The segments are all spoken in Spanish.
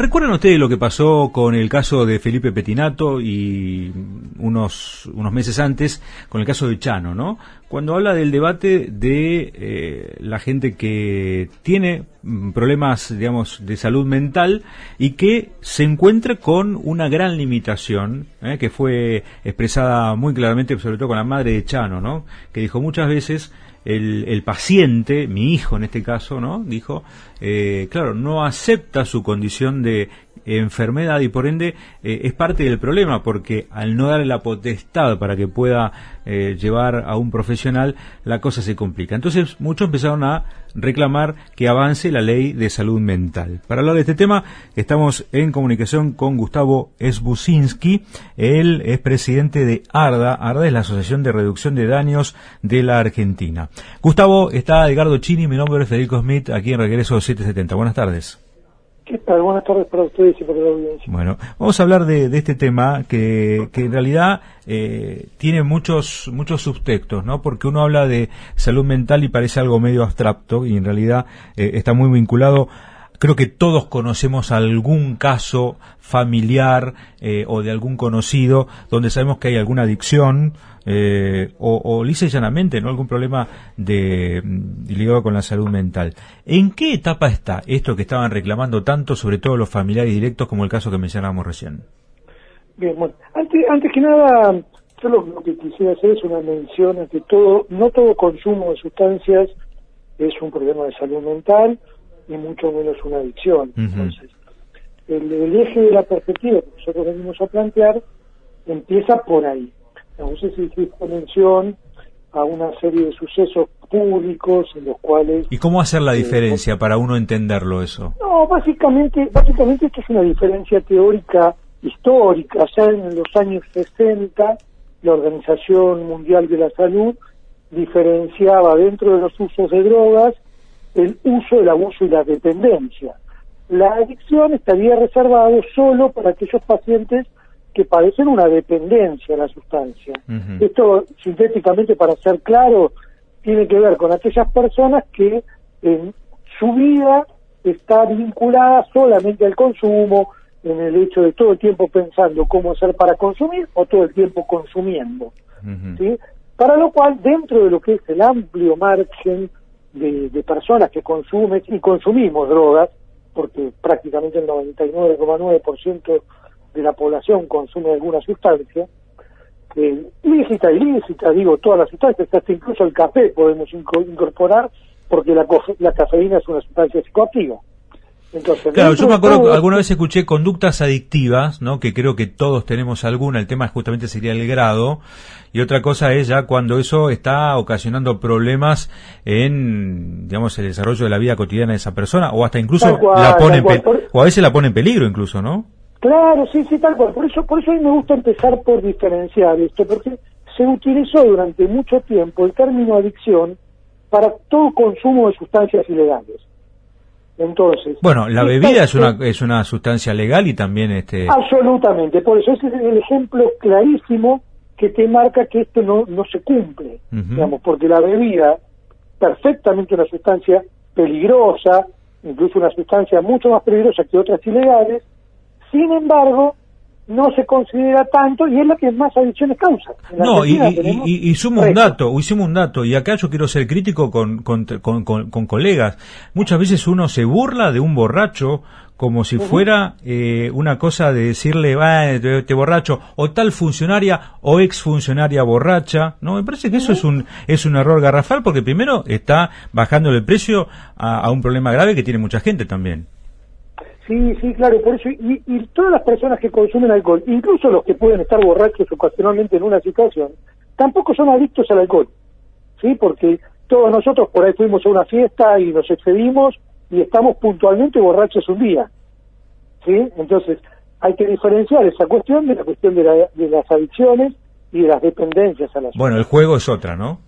¿recuerdan ustedes lo que pasó con el caso de Felipe Petinato y unos, unos meses antes con el caso de Chano, ¿no? Cuando habla del debate de eh, la gente que tiene mm, problemas, digamos, de salud mental y que se encuentra con una gran limitación, ¿eh? que fue expresada muy claramente, sobre todo con la madre de Chano, ¿no? Que dijo muchas veces el, el, paciente, mi hijo en este caso, ¿no? Dijo, eh, claro, no acepta su condición de enfermedad y por ende eh, es parte del problema porque al no darle la potestad para que pueda eh, llevar a un profesional la cosa se complica. Entonces muchos empezaron a reclamar que avance la ley de salud mental. Para hablar de este tema estamos en comunicación con Gustavo Esbusinski. Él es presidente de ARDA. ARDA es la Asociación de Reducción de Daños de la Argentina. Gustavo, está Edgardo Chini, mi nombre es Federico Smith, aquí en Regreso 770. Buenas tardes. Buenas tardes para ustedes y para la audiencia. Bueno, vamos a hablar de, de este tema que, que en realidad eh, tiene muchos muchos subtextos, ¿no? Porque uno habla de salud mental y parece algo medio abstracto y en realidad eh, está muy vinculado creo que todos conocemos algún caso familiar eh, o de algún conocido donde sabemos que hay alguna adicción eh, o, o lisa llanamente no algún problema de ligado con la salud mental. ¿En qué etapa está esto que estaban reclamando tanto, sobre todo los familiares directos, como el caso que mencionábamos recién? Bien, bueno, antes, antes que nada, yo lo, lo que quisiera hacer es una mención a que todo, no todo consumo de sustancias es un problema de salud mental y mucho menos una adicción. Uh -huh. Entonces, el, el, eje de la perspectiva que nosotros venimos a plantear empieza por ahí. No sé si hiciste mención a una serie de sucesos públicos en los cuales... ¿Y cómo hacer la diferencia eh, para uno entenderlo eso? No, básicamente, básicamente esto es una diferencia teórica histórica. Ya en los años 60 la Organización Mundial de la Salud diferenciaba dentro de los usos de drogas el uso, el abuso y la dependencia. La adicción estaría reservado solo para aquellos pacientes que padecen una dependencia a la sustancia. Uh -huh. Esto, sintéticamente, para ser claro, tiene que ver con aquellas personas que en su vida está vinculada solamente al consumo, en el hecho de todo el tiempo pensando cómo hacer para consumir o todo el tiempo consumiendo. Uh -huh. ¿sí? Para lo cual, dentro de lo que es el amplio margen de, de personas que consumen y consumimos drogas, porque prácticamente el 99,9% de la población consume alguna sustancia, eh, lícita ilícita, digo, todas las sustancias, hasta incluso el café podemos incorporar, porque la, la cafeína es una sustancia psicoactiva. Entonces, claro, yo me acuerdo que alguna vez escuché conductas adictivas, ¿no? Que creo que todos tenemos alguna, el tema justamente sería el grado, y otra cosa es ya cuando eso está ocasionando problemas en, digamos, el desarrollo de la vida cotidiana de esa persona, o hasta incluso cual, la pone, cual, por... o a veces la pone en peligro incluso, ¿no? Claro, sí, sí, tal cual. Por eso, por eso a mí me gusta empezar por diferenciar esto, porque se utilizó durante mucho tiempo el término adicción para todo consumo de sustancias ilegales. Entonces, bueno, la bebida es una es una sustancia legal y también este absolutamente, por eso ese es el ejemplo clarísimo que te marca que esto no no se cumple, uh -huh. digamos, porque la bebida perfectamente una sustancia peligrosa, incluso una sustancia mucho más peligrosa que otras ilegales, sin embargo, no se considera tanto y es lo que más adicciones causa. No, y, y, y, y, sumo un dato, hicimos un dato, y acá yo quiero ser crítico con, con, con, con, colegas. Muchas veces uno se burla de un borracho como si uh -huh. fuera eh, una cosa de decirle, va, te, borracho, o tal funcionaria o exfuncionaria borracha, ¿no? Me parece que eso uh -huh. es un es un error garrafal porque primero está bajando el precio a, a un problema grave que tiene mucha gente también. Sí, sí, claro, por eso, y, y, todas las personas que consumen alcohol, incluso los que pueden estar borrachos ocasionalmente en una situación, tampoco son adictos al alcohol, ¿sí? Porque todos nosotros por ahí fuimos a una fiesta y nos excedimos y estamos puntualmente borrachos un día, ¿sí? Entonces, hay que diferenciar esa cuestión de la cuestión de, la, de las adicciones y de las dependencias a las Bueno, el juego es otra, ¿no?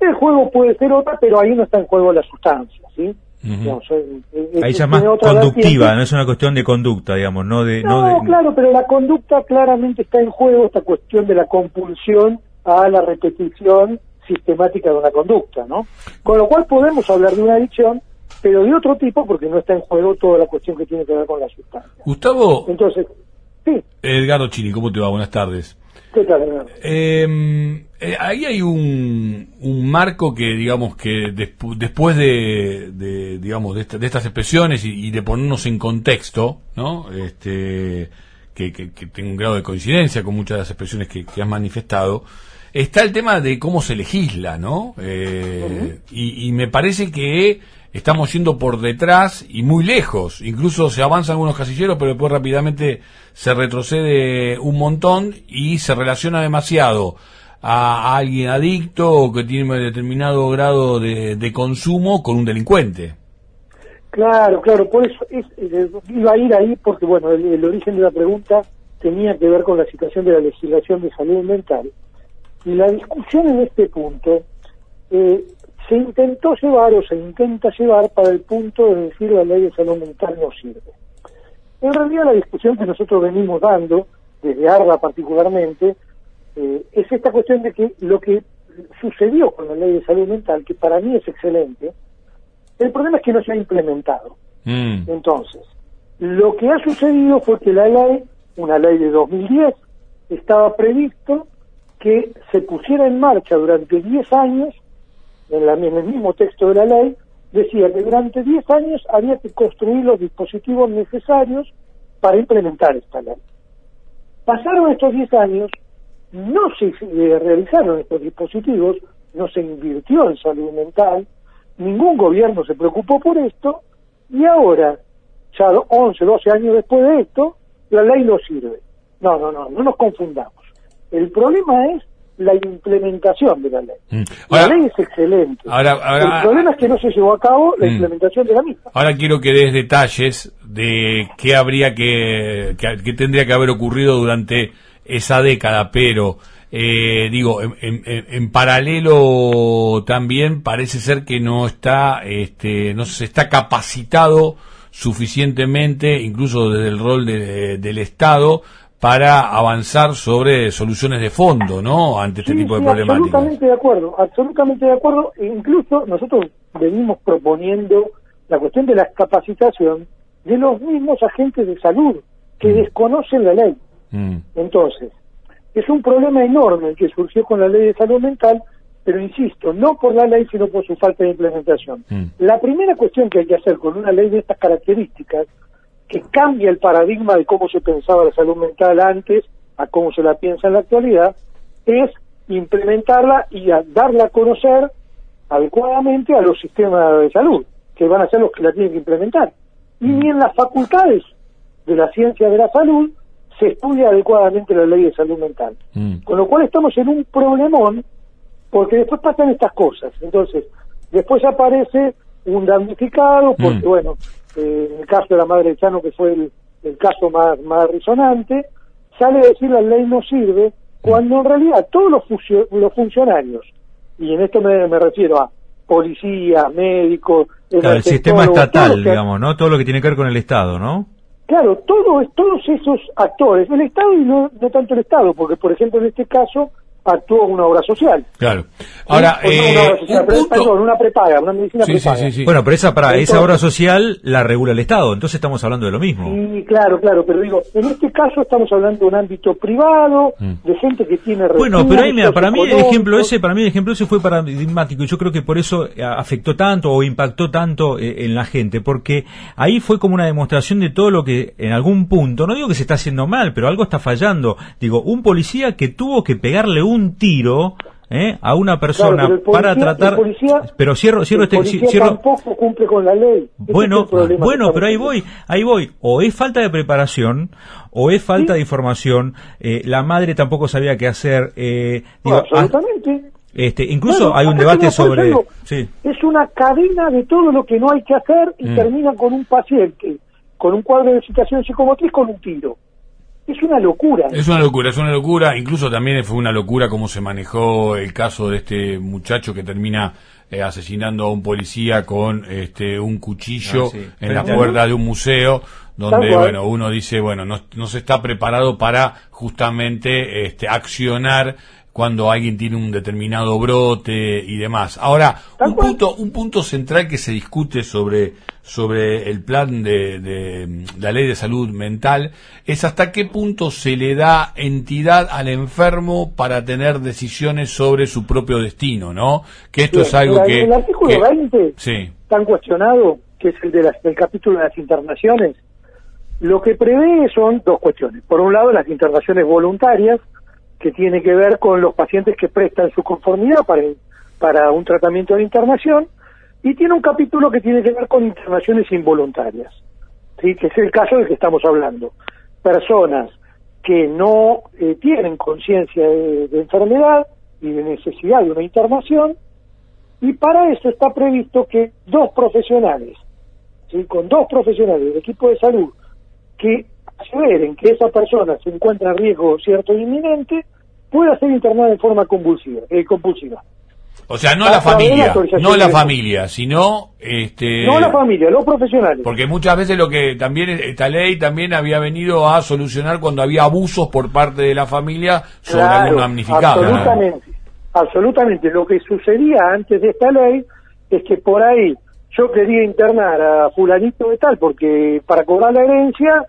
El juego puede ser otra, pero ahí no está en juego la sustancia, ¿sí? Uh -huh. no, Ahí es más conductiva, no es una cuestión de conducta, digamos, no de... No, no de... claro, pero la conducta claramente está en juego, esta cuestión de la compulsión a la repetición sistemática de una conducta, ¿no? Con lo cual podemos hablar de una adicción, pero de otro tipo porque no está en juego toda la cuestión que tiene que ver con la sustancia. Gustavo. Entonces, sí. Edgardo Chini, ¿cómo te va? Buenas tardes. ¿Qué tal, Edgardo? Eh, eh, ahí hay un, un, marco que, digamos, que después de, de, digamos, de, estas expresiones y, de ponernos en contexto, ¿no? Este, que, que, tiene un grado de coincidencia con muchas de las expresiones que, que has manifestado, está el tema de cómo se legisla, ¿no? Eh, y, y, me parece que estamos yendo por detrás y muy lejos. Incluso se avanzan algunos casilleros, pero después rápidamente se retrocede un montón y se relaciona demasiado a, alguien adicto o que tiene un determinado grado de, consumo con un delincuente. Claro, claro, por eso es, iba a ir ahí porque, bueno, el, origen de la pregunta tenía que ver con la situación de la legislación de salud mental. Y la discusión en este punto eh, se intentó llevar o se intenta llevar para el punto de decir la ley de salud mental no sirve. En realidad la discusión que nosotros venimos dando, desde ARBA particularmente, eh, es esta cuestión de que lo que sucedió con la ley de salud mental, que para mí es excelente, el problema es que no se ha implementado. Mm. Entonces, lo que ha sucedido fue que la ley, una ley de 2010, estaba previsto que se pusiera en marcha durante 10 años en, el mismo texto de la ley, decía que durante 10 años había que construir los dispositivos necesarios para implementar esta ley. Pasaron estos 10 años, no se eh, realizaron estos dispositivos, no se invirtió en salud mental, ningún gobierno se preocupó por esto, y ahora, ya 11, 12 años después de esto, la ley no sirve. No, no, no, no nos confundamos. El problema es la implementación de la ley. Mm. la ley es excelente. el problema es que no se llevó a cabo la mm. implementación de la misma. Ahora quiero que des detalles de qué habría que, qué tendría que haber ocurrido durante esa década, pero eh, digo, en, en, paralelo también parece ser que no está, este, no se está capacitado suficientemente, incluso desde el rol del Estado, para avanzar sobre soluciones de fondo, ¿no? Ante este tipo de problemáticas. Absolutamente de acuerdo, absolutamente de acuerdo. E incluso nosotros venimos proponiendo la cuestión de la capacitación de los mismos agentes de salud que mm. desconocen la ley. Mm. Entonces, es un problema enorme el que surgió con la ley de salud mental, pero insisto, no por la ley, sino por su falta de implementación. Mm. La primera cuestión que hay que hacer con una ley de estas características que cambia el paradigma de cómo se pensaba la salud mental antes a cómo se la piensa en la actualidad, es implementarla y darla a conocer adecuadamente a los sistemas de salud, que van a ser los que la tienen que implementar. Y ni en las facultades de la ciencia de la salud se estudia adecuadamente la ley de salud mental. Mm. Con lo cual estamos en un problemón, porque después pasan estas cosas. Entonces, después aparece un damnificado, porque mm. bueno, eh, en el caso de la madre de Chano, que fue el, caso más, más resonante, sale a decir la ley no sirve, cuando en realidad todos los, los funcionarios, y en esto me, refiero a policía, médicos, el sistema estatal, digamos, ¿no? Todo lo que tiene que ver con el Estado, ¿no? Claro, todo, todos esos actores, el Estado y no, no tanto el Estado, porque por ejemplo en este caso actuó una obra social. Claro. Ahora, una, prepaga, una medicina prepaga. bueno, pero esa, para, esa obra social la regula el Estado, entonces estamos hablando de lo mismo. Sí, claro, claro, pero digo, en este caso estamos hablando de un ámbito privado, mm. de gente que tiene Bueno, pero ahí, mira, para mí el ejemplo ese, para mí el ejemplo ese fue paradigmático y yo creo que por eso eh, afectó tanto o impactó tanto eh, en la gente, porque ahí fue como una demostración de todo lo que en algún punto, no digo que se está haciendo mal, pero algo está fallando. Digo, un policía que tuvo que pegarle un un tiro ¿eh? a una persona para tratar pero cierro cierro este cierro tampoco cumple con la ley. Bueno bueno pero ahí voy ahí voy. O es falta de preparación o es falta de información. Eh, la madre tampoco sabía qué hacer eh, digo, absolutamente. este, incluso hay un debate sobre... Es una cadena de todo lo que no hay que hacer y mm. termina con un paciente con un cuadro de situación psicomotriz con un tiro. Es una locura. Es una locura, es una locura. Incluso también fue una locura cómo se manejó el caso de este muchacho que termina eh, asesinando a un policía con este un cuchillo ah, en la puerta de un museo donde bueno uno dice bueno no, no se está preparado para justamente este accionar cuando alguien tiene un determinado brote y demás. Ahora, un punto, un punto central que se discute sobre, sobre el plan de, de, la ley de salud mental es hasta qué punto se le da entidad al enfermo para tener decisiones sobre su propio destino, ¿no? Que esto es algo que... El artículo 20, sí. tan cuestionado, que es el de del capítulo de las internaciones, lo que prevé son dos cuestiones. Por un lado, las internaciones voluntarias, que tiene que ver con los pacientes que prestan su conformidad para, para un tratamiento de internación, y tiene un capítulo que tiene que ver con internaciones involuntarias, ¿sí? que es el caso del que estamos hablando. Personas que no eh, tienen conciencia de, enfermedad y de necesidad de una internación, y para eso está previsto que dos profesionales, ¿sí? con dos profesionales del equipo de salud, que aseveren que esa persona se encuentra en riesgo cierto e inminente, pueda ser internada en forma convulsiva, eh, compulsiva. O sea, no la familia, no la familia, sino este No la familia, los profesionales. Porque muchas veces lo que también esta ley también había venido a solucionar cuando había abusos por parte de la familia sobre algún damnificado. Absolutamente. Absolutamente, lo que sucedía antes de esta ley es que por ahí yo quería internar a fulanito de tal porque para cobrar la herencia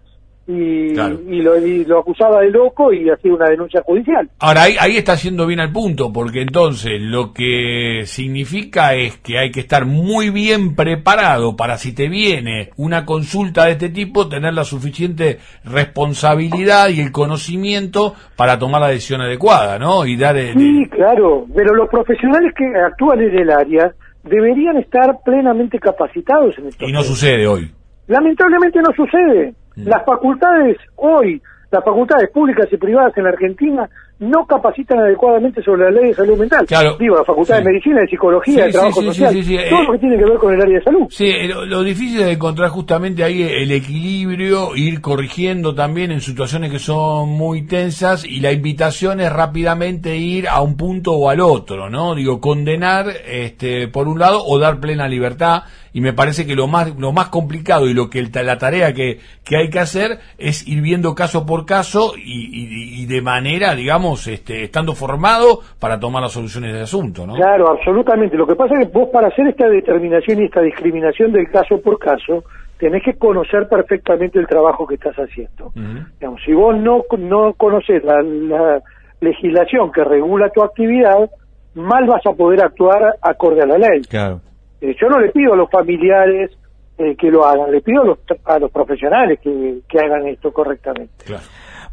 y, lo, acusaba de loco y hacía una denuncia judicial. Ahora, ahí, ahí está haciendo bien al punto, porque entonces lo que significa es que hay que estar muy bien preparado para si te viene una consulta de este tipo, tener la suficiente responsabilidad y el conocimiento para tomar la decisión adecuada, ¿no? Y dar Sí, claro, pero los profesionales que actúan en el área deberían estar plenamente capacitados en esto. Y no sucede hoy. Lamentablemente no sucede. Las facultades hoy, las facultades públicas y privadas en la Argentina no capacitan adecuadamente sobre la ley de salud mental. Claro. Digo, la facultad de medicina, de psicología, de trabajo social, todo lo que tiene que ver con el área de salud. Sí, lo, difícil es encontrar justamente ahí el equilibrio, ir corrigiendo también en situaciones que son muy tensas y la invitación es rápidamente ir a un punto o al otro, ¿no? Digo, condenar este por un lado o dar plena libertad y me parece que lo más lo más complicado y lo que la tarea que, que hay que hacer es ir viendo caso por caso y, y de manera, digamos, este, estando formado para tomar las soluciones del asunto, ¿no? Claro, absolutamente. Lo que pasa es que vos para hacer esta determinación y esta discriminación del caso por caso, tenés que conocer perfectamente el trabajo que estás haciendo. Digamos, si vos no, no conoces la, legislación que regula tu actividad, mal vas a poder actuar acorde a la ley. Claro. Eh, yo no le pido a los familiares eh, que lo hagan, le pido a los, a los profesionales que, que hagan esto correctamente. Claro.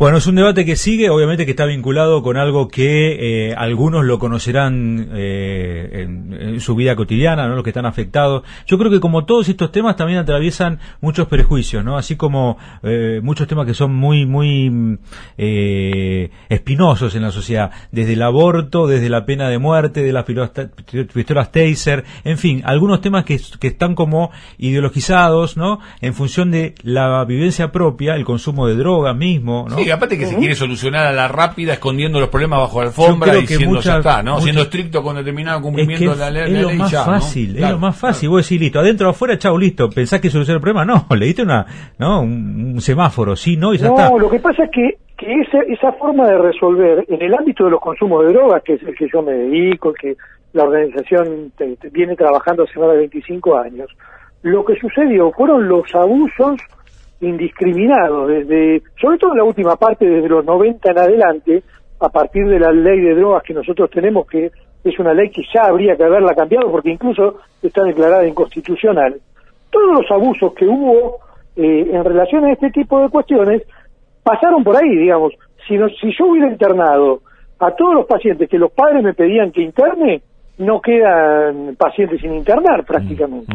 Bueno, es un debate que sigue, obviamente que está vinculado con algo que eh, algunos lo conocerán eh, en, su vida cotidiana, ¿no? los que están afectados. Yo creo que como todos estos temas también atraviesan muchos prejuicios, ¿no? Así como eh, muchos temas que son muy, muy espinosos en la sociedad, desde el aborto, desde la pena de muerte, de las pistolas taser, en fin, algunos temas que, que están como ideologizados, ¿no? En función de la vivencia propia, el consumo de drogas mismo, ¿no? Aparte que se quiere solucionar a la rápida escondiendo los problemas bajo la alfombra y diciendo ya está, ¿no? Siendo estricto con determinado cumplimiento de la, ley. Es lo más fácil, es lo más fácil. Vos decís, listo, adentro o afuera, chao, listo. ¿Pensás que soluciona el problema? No, le diste una, ¿no? un, semáforo, sí, no, y ya está. No, lo que pasa es que, que esa, esa forma de resolver en el ámbito de los consumos de drogas, que es el que yo me dedico, que la organización viene trabajando hace más de 25 años, lo que sucedió fueron los abusos indiscriminado, desde, sobre todo en la última parte, desde los 90 en adelante, a partir de la ley de drogas que nosotros tenemos, que es una ley que ya habría que haberla cambiado porque incluso está declarada inconstitucional. Todos los abusos que hubo eh, en relación a este tipo de cuestiones pasaron por ahí, digamos. Si, no, si yo hubiera internado a todos los pacientes que los padres me pedían que interne, no quedan pacientes sin internar prácticamente.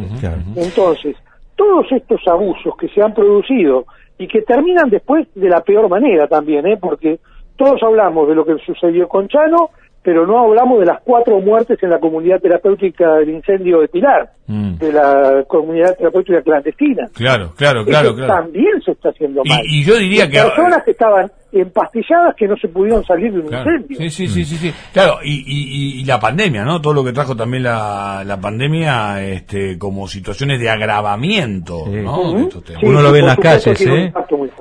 Entonces, todos estos abusos que se han producido y que terminan después de la peor manera también, ¿eh? porque todos hablamos de lo que sucedió con Chano, pero no hablamos de las cuatro muertes en la comunidad terapéutica del incendio de Pilar, mm. de la comunidad terapéutica clandestina. Claro, claro, claro, claro. También se está haciendo mal. Y, yo diría que personas que estaban empastilladas que no se pudieron salir de un Claro. incendio. Sí, sí, sí, sí, sí. Claro, y, y, y la pandemia, ¿no? Todo lo que trajo también la, la pandemia, este, como situaciones de agravamiento, Sí. ¿no? De estos temas. Sí, Uno lo ve en las calles, ¿eh?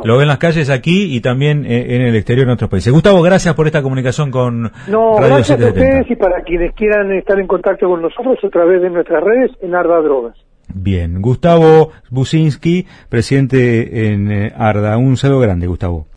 Lo ve en las calles aquí y también eh, en el exterior en otros países. Gustavo, gracias por esta comunicación con No, Radio gracias a 770. ustedes y para quienes quieran estar en contacto con nosotros a través de nuestras redes en Arda Drogas. Bien, Gustavo Businski, presidente en eh, Arda. Un saludo grande, Gustavo.